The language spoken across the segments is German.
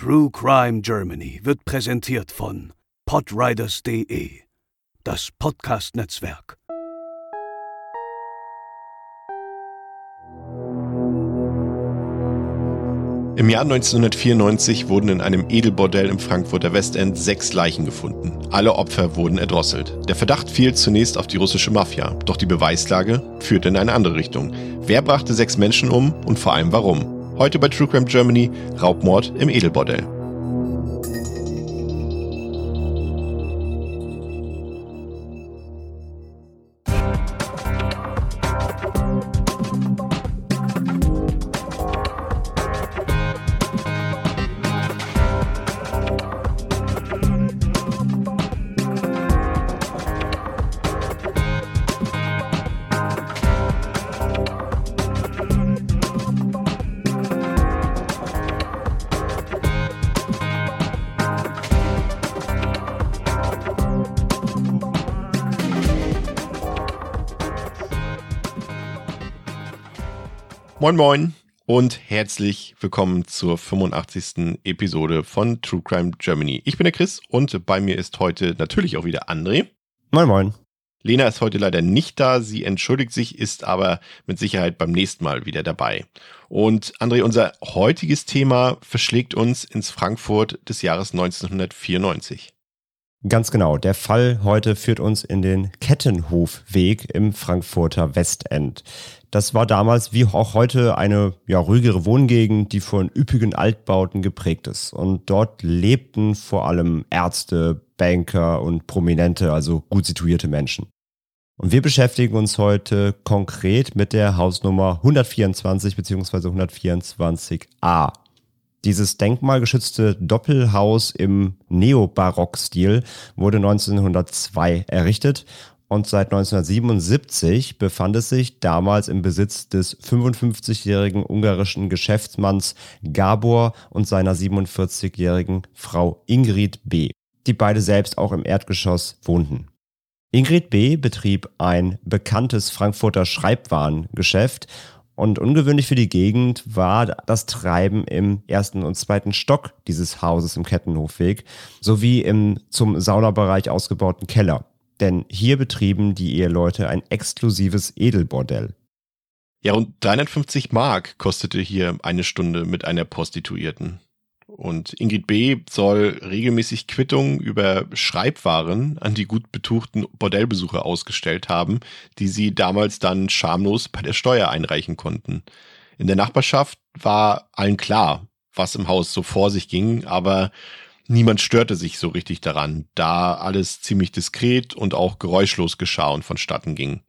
True Crime Germany wird präsentiert von podriders.de, das Podcast-Netzwerk. Im Jahr 1994 wurden in einem Edelbordell im Frankfurter Westend sechs Leichen gefunden. Alle Opfer wurden erdrosselt. Der Verdacht fiel zunächst auf die russische Mafia, doch die Beweislage führte in eine andere Richtung. Wer brachte sechs Menschen um und vor allem warum? Heute bei True Crime Germany Raubmord im Edelbordell. Moin Moin und herzlich willkommen zur 85. Episode von True Crime Germany. Ich bin der Chris und bei mir ist heute natürlich auch wieder André. Moin Moin. Lena ist heute leider nicht da, sie entschuldigt sich, ist aber mit Sicherheit beim nächsten Mal wieder dabei. Und André, unser heutiges Thema verschlägt uns ins Frankfurt des Jahres 1994. Ganz genau. Der Fall heute führt uns in den Kettenhofweg im Frankfurter Westend. Das war damals wie auch heute eine ja, ruhigere Wohngegend, die von üppigen Altbauten geprägt ist. Und dort lebten vor allem Ärzte, Banker und Prominente, also gut situierte Menschen. Und wir beschäftigen uns heute konkret mit der Hausnummer 124 bzw. 124a. Dieses denkmalgeschützte Doppelhaus im Neobarock-Stil wurde 1902 errichtet und seit 1977 befand es sich damals im Besitz des 55-jährigen ungarischen Geschäftsmanns Gabor und seiner 47-jährigen Frau Ingrid B., die beide selbst auch im Erdgeschoss wohnten. Ingrid B. betrieb ein bekanntes Frankfurter Schreibwarengeschäft und ungewöhnlich für die Gegend war das Treiben im ersten und zweiten Stock dieses Hauses im Kettenhofweg sowie im zum Saunabereich ausgebauten Keller. Denn hier betrieben die Eheleute ein exklusives Edelbordell. Ja, rund 350 Mark kostete hier eine Stunde mit einer Prostituierten. Und Ingrid B. soll regelmäßig Quittungen über Schreibwaren an die gut betuchten Bordellbesucher ausgestellt haben, die sie damals dann schamlos bei der Steuer einreichen konnten. In der Nachbarschaft war allen klar, was im Haus so vor sich ging, aber niemand störte sich so richtig daran, da alles ziemlich diskret und auch geräuschlos geschah und vonstatten ging.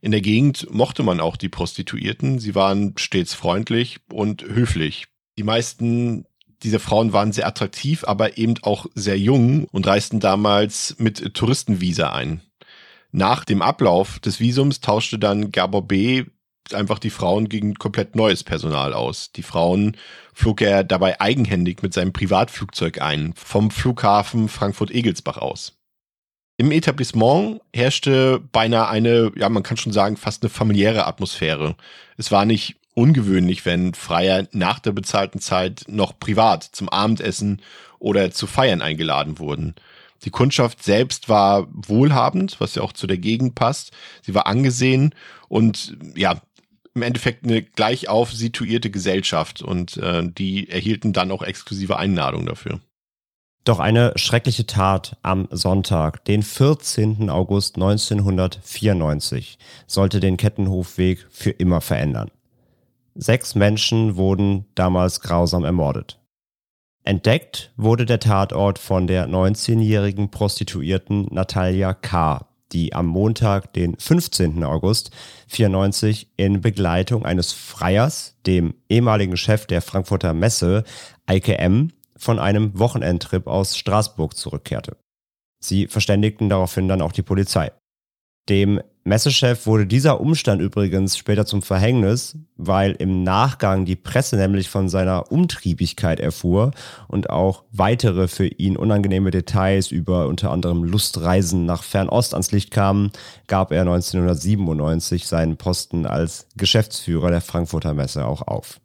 In der Gegend mochte man auch die Prostituierten, sie waren stets freundlich und höflich. Die meisten diese Frauen waren sehr attraktiv, aber eben auch sehr jung und reisten damals mit Touristenvisa ein. Nach dem Ablauf des Visums tauschte dann Gabor B. einfach die Frauen gegen komplett neues Personal aus. Die Frauen flog er dabei eigenhändig mit seinem Privatflugzeug ein, vom Flughafen Frankfurt-Egelsbach aus. Im Etablissement herrschte beinahe eine, ja, man kann schon sagen, fast eine familiäre Atmosphäre. Es war nicht ungewöhnlich, wenn Freier nach der bezahlten Zeit noch privat zum Abendessen oder zu Feiern eingeladen wurden. Die Kundschaft selbst war wohlhabend, was ja auch zu der Gegend passt. Sie war angesehen und ja, im Endeffekt eine gleich auf situierte Gesellschaft und äh, die erhielten dann auch exklusive Einladungen dafür. Doch eine schreckliche Tat am Sonntag, den 14. August 1994, sollte den Kettenhofweg für immer verändern. Sechs Menschen wurden damals grausam ermordet. Entdeckt wurde der Tatort von der 19-jährigen Prostituierten Natalia K., die am Montag, den 15. August 94 in Begleitung eines Freiers, dem ehemaligen Chef der Frankfurter Messe, Eike M., von einem Wochenendtrip aus Straßburg zurückkehrte. Sie verständigten daraufhin dann auch die Polizei. Dem Messechef wurde dieser Umstand übrigens später zum Verhängnis, weil im Nachgang die Presse nämlich von seiner Umtriebigkeit erfuhr und auch weitere für ihn unangenehme Details über unter anderem Lustreisen nach Fernost ans Licht kamen, gab er 1997 seinen Posten als Geschäftsführer der Frankfurter Messe auch auf.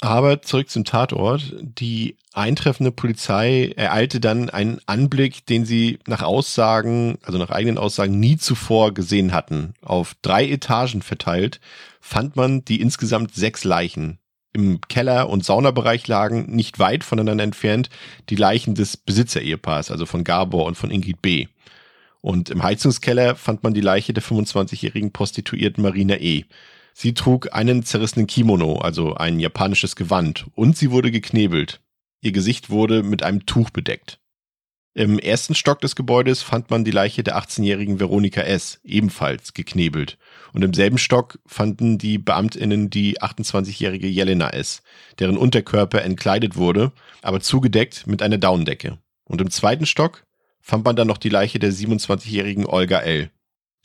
Aber zurück zum Tatort. Die eintreffende Polizei ereilte dann einen Anblick, den sie nach Aussagen, also nach eigenen Aussagen, nie zuvor gesehen hatten. Auf drei Etagen verteilt fand man die insgesamt sechs Leichen. Im Keller- und Saunabereich lagen nicht weit voneinander entfernt die Leichen des Besitzer-Ehepaars, also von Gabor und von Ingrid B. Und im Heizungskeller fand man die Leiche der 25-jährigen Prostituierten Marina E. Sie trug einen zerrissenen Kimono, also ein japanisches Gewand, und sie wurde geknebelt. Ihr Gesicht wurde mit einem Tuch bedeckt. Im ersten Stock des Gebäudes fand man die Leiche der 18-jährigen Veronika S., ebenfalls geknebelt. Und im selben Stock fanden die Beamtinnen die 28-jährige Jelena S., deren Unterkörper entkleidet wurde, aber zugedeckt mit einer Daunendecke. Und im zweiten Stock fand man dann noch die Leiche der 27-jährigen Olga L.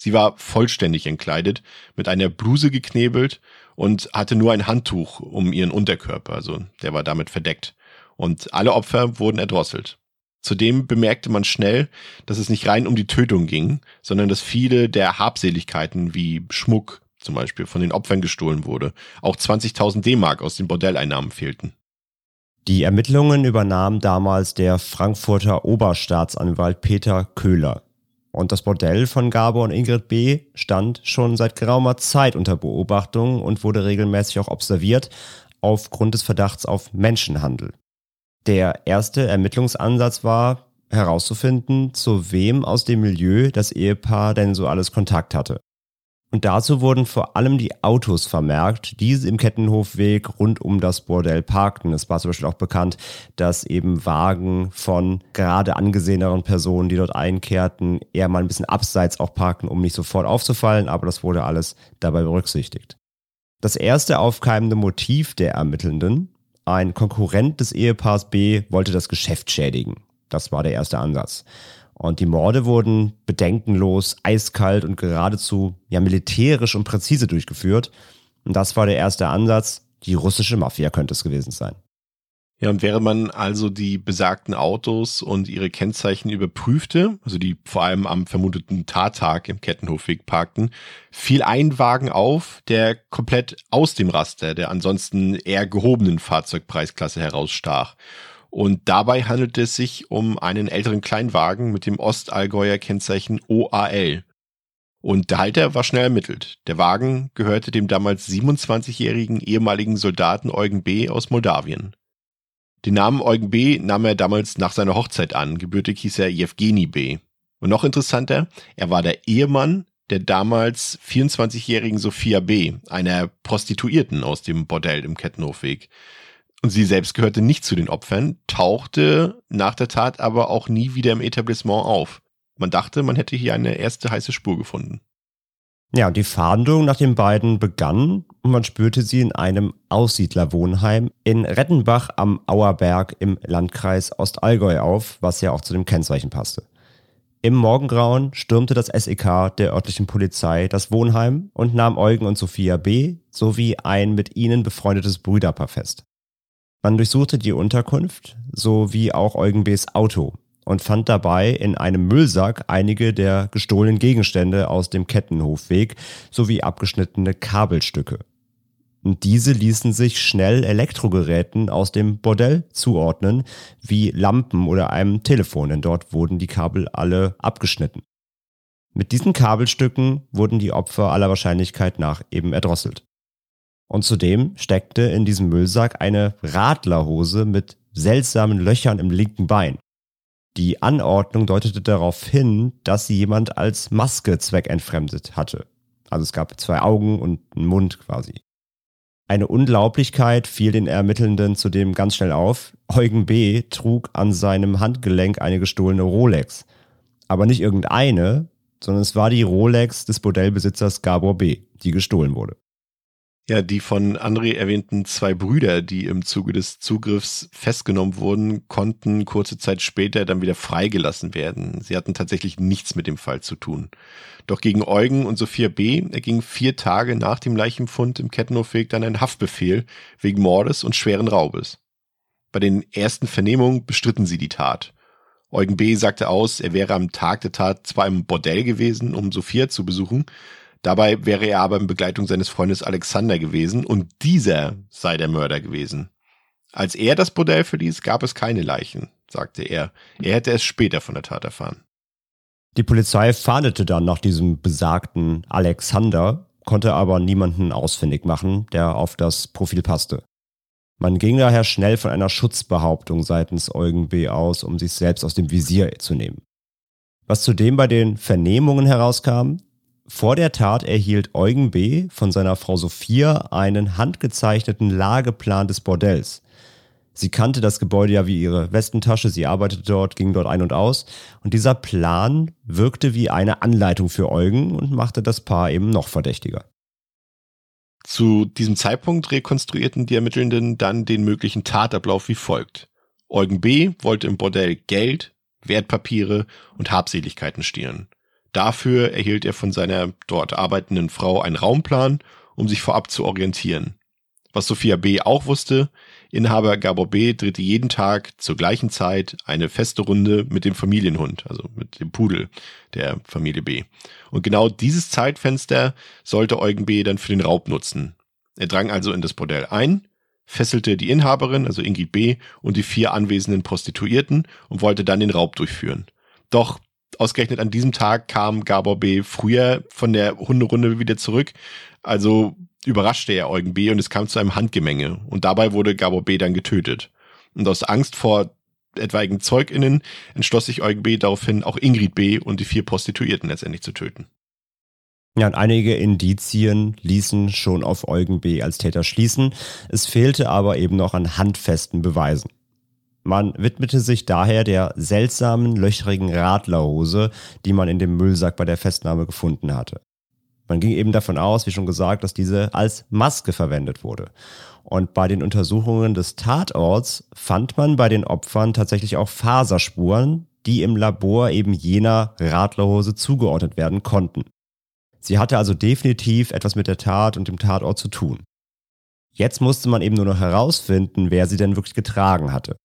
Sie war vollständig entkleidet, mit einer Bluse geknebelt und hatte nur ein Handtuch um ihren Unterkörper, also der war damit verdeckt. Und alle Opfer wurden erdrosselt. Zudem bemerkte man schnell, dass es nicht rein um die Tötung ging, sondern dass viele der Habseligkeiten wie Schmuck zum Beispiel von den Opfern gestohlen wurde. Auch 20.000 D-Mark aus den Bordelleinnahmen fehlten. Die Ermittlungen übernahm damals der Frankfurter Oberstaatsanwalt Peter Köhler. Und das Bordell von Gabor und Ingrid B. stand schon seit geraumer Zeit unter Beobachtung und wurde regelmäßig auch observiert aufgrund des Verdachts auf Menschenhandel. Der erste Ermittlungsansatz war, herauszufinden, zu wem aus dem Milieu das Ehepaar denn so alles Kontakt hatte. Und dazu wurden vor allem die Autos vermerkt, die im Kettenhofweg rund um das Bordell parkten. Es war zum Beispiel auch bekannt, dass eben Wagen von gerade angeseheneren Personen, die dort einkehrten, eher mal ein bisschen abseits auch parkten, um nicht sofort aufzufallen, aber das wurde alles dabei berücksichtigt. Das erste aufkeimende Motiv der Ermittelnden, ein Konkurrent des Ehepaars B, wollte das Geschäft schädigen. Das war der erste Ansatz. Und die Morde wurden bedenkenlos, eiskalt und geradezu ja militärisch und präzise durchgeführt. Und das war der erste Ansatz. Die russische Mafia könnte es gewesen sein. Ja, und während man also die besagten Autos und ihre Kennzeichen überprüfte, also die vor allem am vermuteten Tattag im Kettenhofweg parkten, fiel ein Wagen auf, der komplett aus dem Raster der ansonsten eher gehobenen Fahrzeugpreisklasse herausstach. Und dabei handelte es sich um einen älteren Kleinwagen mit dem Ostallgäuer Kennzeichen OAL. Und der Halter war schnell ermittelt. Der Wagen gehörte dem damals 27-jährigen ehemaligen Soldaten Eugen B. aus Moldawien. Den Namen Eugen B. nahm er damals nach seiner Hochzeit an. Gebürtig hieß er Jewgeni B. Und noch interessanter, er war der Ehemann der damals 24-jährigen Sophia B., einer Prostituierten aus dem Bordell im Kettenhofweg. Und sie selbst gehörte nicht zu den Opfern, tauchte nach der Tat aber auch nie wieder im Etablissement auf. Man dachte, man hätte hier eine erste heiße Spur gefunden. Ja, die Fahndung nach den beiden begann und man spürte sie in einem Aussiedlerwohnheim in Rettenbach am Auerberg im Landkreis Ostallgäu auf, was ja auch zu dem Kennzeichen passte. Im Morgengrauen stürmte das SEK der örtlichen Polizei das Wohnheim und nahm Eugen und Sophia B. sowie ein mit ihnen befreundetes Brüderpaar fest. Man durchsuchte die Unterkunft sowie auch Eugen B.s Auto und fand dabei in einem Müllsack einige der gestohlenen Gegenstände aus dem Kettenhofweg sowie abgeschnittene Kabelstücke. Und diese ließen sich schnell Elektrogeräten aus dem Bordell zuordnen, wie Lampen oder einem Telefon, denn dort wurden die Kabel alle abgeschnitten. Mit diesen Kabelstücken wurden die Opfer aller Wahrscheinlichkeit nach eben erdrosselt. Und zudem steckte in diesem Müllsack eine Radlerhose mit seltsamen Löchern im linken Bein. Die Anordnung deutete darauf hin, dass sie jemand als Maske zweckentfremdet hatte. Also es gab zwei Augen und einen Mund quasi. Eine Unglaublichkeit fiel den Ermittelnden zudem ganz schnell auf. Eugen B. trug an seinem Handgelenk eine gestohlene Rolex. Aber nicht irgendeine, sondern es war die Rolex des Bordellbesitzers Gabor B., die gestohlen wurde. Ja, die von André erwähnten zwei Brüder, die im Zuge des Zugriffs festgenommen wurden, konnten kurze Zeit später dann wieder freigelassen werden. Sie hatten tatsächlich nichts mit dem Fall zu tun. Doch gegen Eugen und Sophia B. erging vier Tage nach dem Leichenfund im Kettenhofweg dann ein Haftbefehl wegen Mordes und schweren Raubes. Bei den ersten Vernehmungen bestritten sie die Tat. Eugen B. sagte aus, er wäre am Tag der Tat zwar im Bordell gewesen, um Sophia zu besuchen, Dabei wäre er aber in Begleitung seines Freundes Alexander gewesen und dieser sei der Mörder gewesen. Als er das Bordell verließ, gab es keine Leichen, sagte er. Er hätte es später von der Tat erfahren. Die Polizei fahndete dann nach diesem besagten Alexander, konnte aber niemanden ausfindig machen, der auf das Profil passte. Man ging daher schnell von einer Schutzbehauptung seitens Eugen B. aus, um sich selbst aus dem Visier zu nehmen. Was zudem bei den Vernehmungen herauskam, vor der Tat erhielt Eugen B. von seiner Frau Sophia einen handgezeichneten Lageplan des Bordells. Sie kannte das Gebäude ja wie ihre Westentasche, sie arbeitete dort, ging dort ein und aus. Und dieser Plan wirkte wie eine Anleitung für Eugen und machte das Paar eben noch verdächtiger. Zu diesem Zeitpunkt rekonstruierten die Ermittelnden dann den möglichen Tatablauf wie folgt. Eugen B. wollte im Bordell Geld, Wertpapiere und Habseligkeiten stehlen. Dafür erhielt er von seiner dort arbeitenden Frau einen Raumplan, um sich vorab zu orientieren. Was Sophia B. auch wusste, Inhaber Gabor B. drehte jeden Tag zur gleichen Zeit eine feste Runde mit dem Familienhund, also mit dem Pudel der Familie B. Und genau dieses Zeitfenster sollte Eugen B. dann für den Raub nutzen. Er drang also in das Bordell ein, fesselte die Inhaberin, also Ingrid B. und die vier anwesenden Prostituierten und wollte dann den Raub durchführen. Doch ausgerechnet an diesem Tag kam Gabor B. früher von der Hunderunde wieder zurück. Also überraschte er Eugen B. und es kam zu einem Handgemenge. Und dabei wurde Gabor B. dann getötet. Und aus Angst vor etwaigen ZeugInnen entschloss sich Eugen B. daraufhin auch Ingrid B. und die vier Prostituierten letztendlich zu töten. Ja, und einige Indizien ließen schon auf Eugen B. als Täter schließen. Es fehlte aber eben noch an handfesten Beweisen. Man widmete sich daher der seltsamen, löchrigen Radlerhose, die man in dem Müllsack bei der Festnahme gefunden hatte. Man ging eben davon aus, wie schon gesagt, dass diese als Maske verwendet wurde. Und bei den Untersuchungen des Tatorts fand man bei den Opfern tatsächlich auch Faserspuren, die im Labor eben jener Radlerhose zugeordnet werden konnten. Sie hatte also definitiv etwas mit der Tat und dem Tatort zu tun. Jetzt musste man eben nur noch herausfinden, wer sie denn wirklich getragen hatte.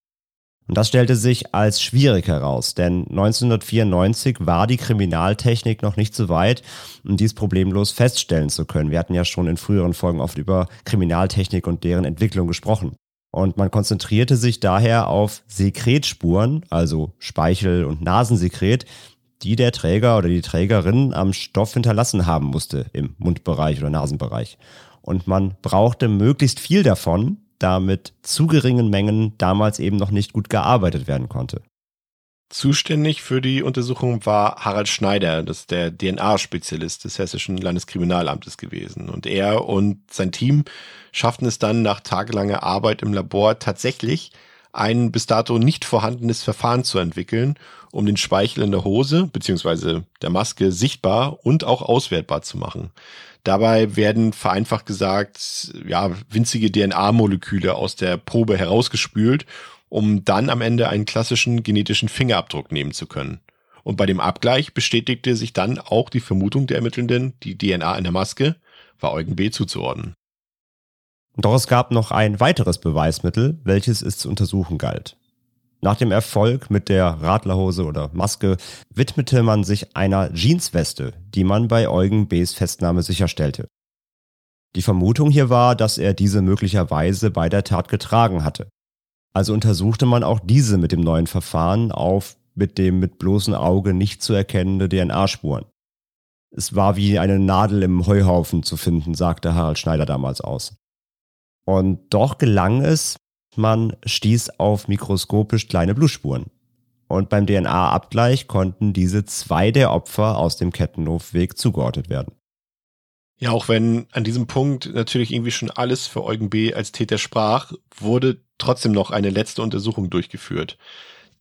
Und das stellte sich als schwierig heraus, denn 1994 war die Kriminaltechnik noch nicht so weit, um dies problemlos feststellen zu können. Wir hatten ja schon in früheren Folgen oft über Kriminaltechnik und deren Entwicklung gesprochen. Und man konzentrierte sich daher auf Sekretspuren, also Speichel- und Nasensekret, die der Träger oder die Trägerin am Stoff hinterlassen haben musste im Mundbereich oder Nasenbereich. Und man brauchte möglichst viel davon, da mit zu geringen Mengen damals eben noch nicht gut gearbeitet werden konnte. Zuständig für die Untersuchung war Harald Schneider, das ist der DNA-Spezialist des Hessischen Landeskriminalamtes gewesen. Und er und sein Team schafften es dann nach tagelanger Arbeit im Labor tatsächlich, ein bis dato nicht vorhandenes Verfahren zu entwickeln, um den Speichel in der Hose bzw. der Maske sichtbar und auch auswertbar zu machen. Dabei werden vereinfacht gesagt, ja, winzige DNA-Moleküle aus der Probe herausgespült, um dann am Ende einen klassischen genetischen Fingerabdruck nehmen zu können. Und bei dem Abgleich bestätigte sich dann auch die Vermutung der Ermittelnden, die DNA in der Maske war Eugen B. zuzuordnen. Doch es gab noch ein weiteres Beweismittel, welches es zu untersuchen galt. Nach dem Erfolg mit der Radlerhose oder Maske widmete man sich einer Jeansweste, die man bei Eugen B.s Festnahme sicherstellte. Die Vermutung hier war, dass er diese möglicherweise bei der Tat getragen hatte. Also untersuchte man auch diese mit dem neuen Verfahren auf mit dem mit bloßem Auge nicht zu erkennende DNA-Spuren. Es war wie eine Nadel im Heuhaufen zu finden, sagte Harald Schneider damals aus. Und doch gelang es, man stieß auf mikroskopisch kleine Blutspuren. Und beim DNA-Abgleich konnten diese zwei der Opfer aus dem Kettenhofweg zugeordnet werden. Ja, auch wenn an diesem Punkt natürlich irgendwie schon alles für Eugen B. als Täter sprach, wurde trotzdem noch eine letzte Untersuchung durchgeführt.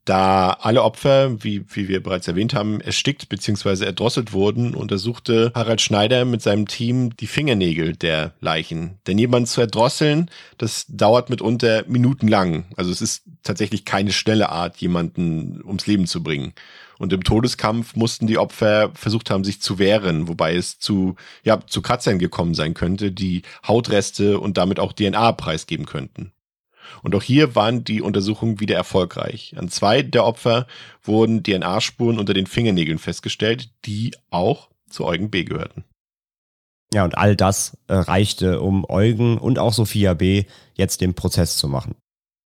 Da alle Opfer, wie, wie wir bereits erwähnt haben, erstickt bzw. erdrosselt wurden, untersuchte Harald Schneider mit seinem Team die Fingernägel der Leichen. Denn jemanden zu erdrosseln, das dauert mitunter minutenlang. Also es ist tatsächlich keine schnelle Art, jemanden ums Leben zu bringen. Und im Todeskampf mussten die Opfer versucht haben, sich zu wehren, wobei es zu, ja, zu Kratzern gekommen sein könnte, die Hautreste und damit auch DNA preisgeben könnten. Und auch hier waren die Untersuchungen wieder erfolgreich. An zwei der Opfer wurden DNA-Spuren unter den Fingernägeln festgestellt, die auch zu Eugen B. gehörten. Ja, und all das äh, reichte, um Eugen und auch Sophia B. jetzt den Prozess zu machen.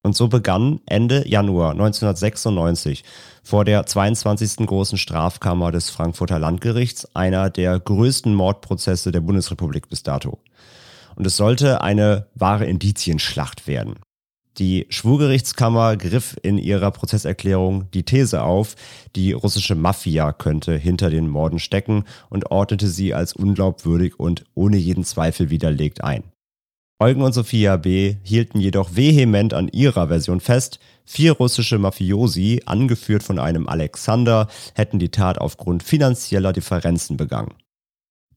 Und so begann Ende Januar 1996 vor der 22. großen Strafkammer des Frankfurter Landgerichts einer der größten Mordprozesse der Bundesrepublik bis dato. Und es sollte eine wahre Indizienschlacht werden. Die Schwurgerichtskammer griff in ihrer Prozesserklärung die These auf, die russische Mafia könnte hinter den Morden stecken und ordnete sie als unglaubwürdig und ohne jeden Zweifel widerlegt ein. Eugen und Sophia B. hielten jedoch vehement an ihrer Version fest, vier russische Mafiosi, angeführt von einem Alexander, hätten die Tat aufgrund finanzieller Differenzen begangen.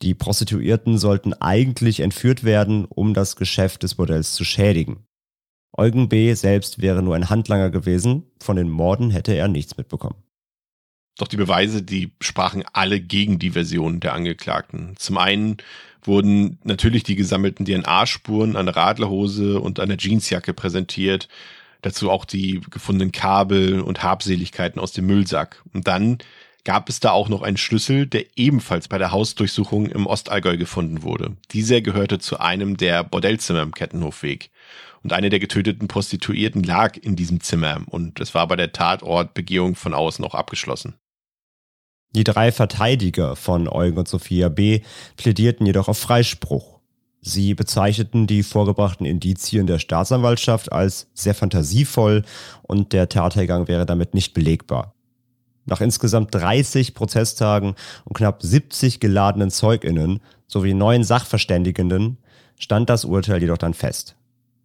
Die Prostituierten sollten eigentlich entführt werden, um das Geschäft des Bordells zu schädigen. Eugen B. selbst wäre nur ein Handlanger gewesen, von den Morden hätte er nichts mitbekommen. Doch die Beweise, die sprachen alle gegen die Version der Angeklagten. Zum einen wurden natürlich die gesammelten DNA-Spuren an der Radlerhose und an der Jeansjacke präsentiert. Dazu auch die gefundenen Kabel und Habseligkeiten aus dem Müllsack. Und dann gab es da auch noch einen Schlüssel, der ebenfalls bei der Hausdurchsuchung im Ostallgäu gefunden wurde. Dieser gehörte zu einem der Bordellzimmer im Kettenhofweg. Und eine der getöteten Prostituierten lag in diesem Zimmer und es war bei der Tatortbegehung von außen auch abgeschlossen. Die drei Verteidiger von Eugen und Sophia B. plädierten jedoch auf Freispruch. Sie bezeichneten die vorgebrachten Indizien der Staatsanwaltschaft als sehr fantasievoll und der Tathergang wäre damit nicht belegbar. Nach insgesamt 30 Prozesstagen und knapp 70 geladenen Zeuginnen sowie neun Sachverständigenden stand das Urteil jedoch dann fest.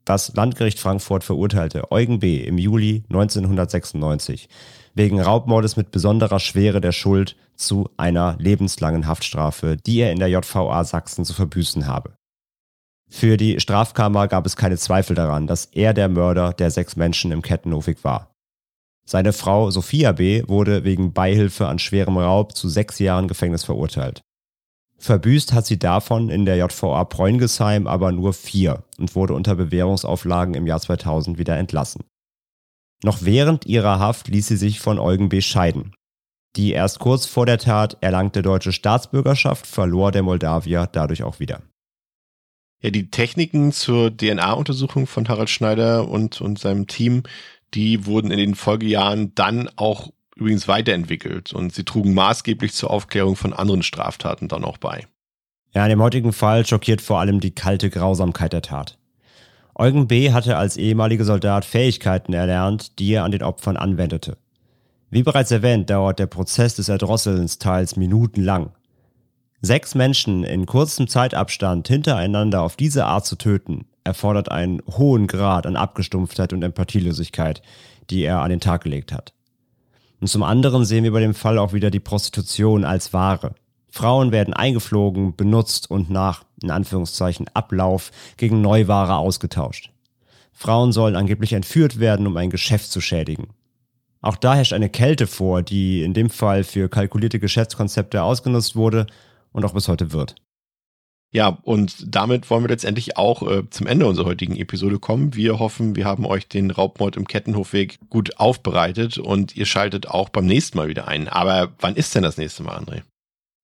Das Landgericht Frankfurt verurteilte Eugen B. im Juli 1996 wegen Raubmordes mit besonderer Schwere der Schuld zu einer lebenslangen Haftstrafe, die er in der JVA Sachsen zu verbüßen habe. Für die Strafkammer gab es keine Zweifel daran, dass er der Mörder der sechs Menschen im Kettenhofig war. Seine Frau Sophia B. wurde wegen Beihilfe an schwerem Raub zu sechs Jahren Gefängnis verurteilt. Verbüßt hat sie davon in der JVA Preungesheim aber nur vier und wurde unter Bewährungsauflagen im Jahr 2000 wieder entlassen. Noch während ihrer Haft ließ sie sich von Eugen B. scheiden. Die erst kurz vor der Tat erlangte deutsche Staatsbürgerschaft verlor der Moldawier dadurch auch wieder. Ja, die Techniken zur DNA-Untersuchung von Harald Schneider und, und seinem Team, die wurden in den Folgejahren dann auch übrigens weiterentwickelt und sie trugen maßgeblich zur Aufklärung von anderen Straftaten dann auch bei. Ja, in dem heutigen Fall schockiert vor allem die kalte Grausamkeit der Tat. Eugen B. hatte als ehemaliger Soldat Fähigkeiten erlernt, die er an den Opfern anwendete. Wie bereits erwähnt, dauert der Prozess des Erdrosselns teils minutenlang. Sechs Menschen in kurzem Zeitabstand hintereinander auf diese Art zu töten, erfordert einen hohen Grad an Abgestumpftheit und Empathielosigkeit, die er an den Tag gelegt hat. Und zum anderen sehen wir bei dem Fall auch wieder die Prostitution als Ware. Frauen werden eingeflogen, benutzt und nach, in Anführungszeichen, Ablauf gegen Neuware ausgetauscht. Frauen sollen angeblich entführt werden, um ein Geschäft zu schädigen. Auch da herrscht eine Kälte vor, die in dem Fall für kalkulierte Geschäftskonzepte ausgenutzt wurde und auch bis heute wird. Ja, und damit wollen wir letztendlich auch äh, zum Ende unserer heutigen Episode kommen. Wir hoffen, wir haben euch den Raubmord im Kettenhofweg gut aufbereitet und ihr schaltet auch beim nächsten Mal wieder ein. Aber wann ist denn das nächste Mal, André?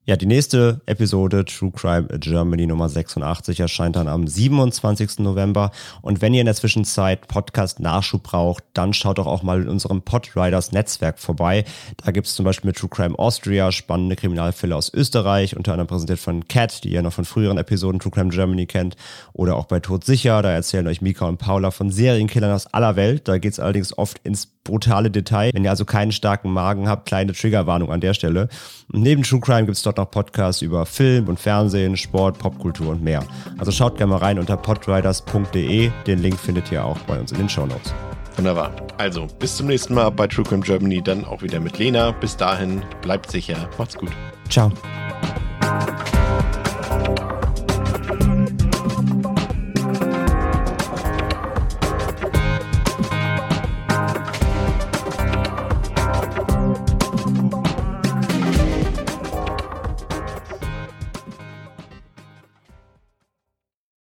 Ja, die nächste Episode True Crime Germany Nummer 86 erscheint dann am 27. November. Und wenn ihr in der Zwischenzeit Podcast-Nachschub braucht, dann schaut doch auch mal in unserem Podriders Netzwerk vorbei. Da gibt es zum Beispiel mit True Crime Austria spannende Kriminalfälle aus Österreich, unter anderem präsentiert von Cat, die ihr noch von früheren Episoden True Crime Germany kennt. Oder auch bei Tod sicher, da erzählen euch Mika und Paula von Serienkillern aus aller Welt. Da geht es allerdings oft ins brutale Detail. Wenn ihr also keinen starken Magen habt, kleine Triggerwarnung an der Stelle. Und neben True Crime gibt es dort noch Podcasts über Film und Fernsehen, Sport, Popkultur und mehr. Also schaut gerne mal rein unter podriders.de. Den Link findet ihr auch bei uns in den Show Notes. Wunderbar. Also, bis zum nächsten Mal bei True Crime Germany, dann auch wieder mit Lena. Bis dahin, bleibt sicher. Macht's gut. Ciao.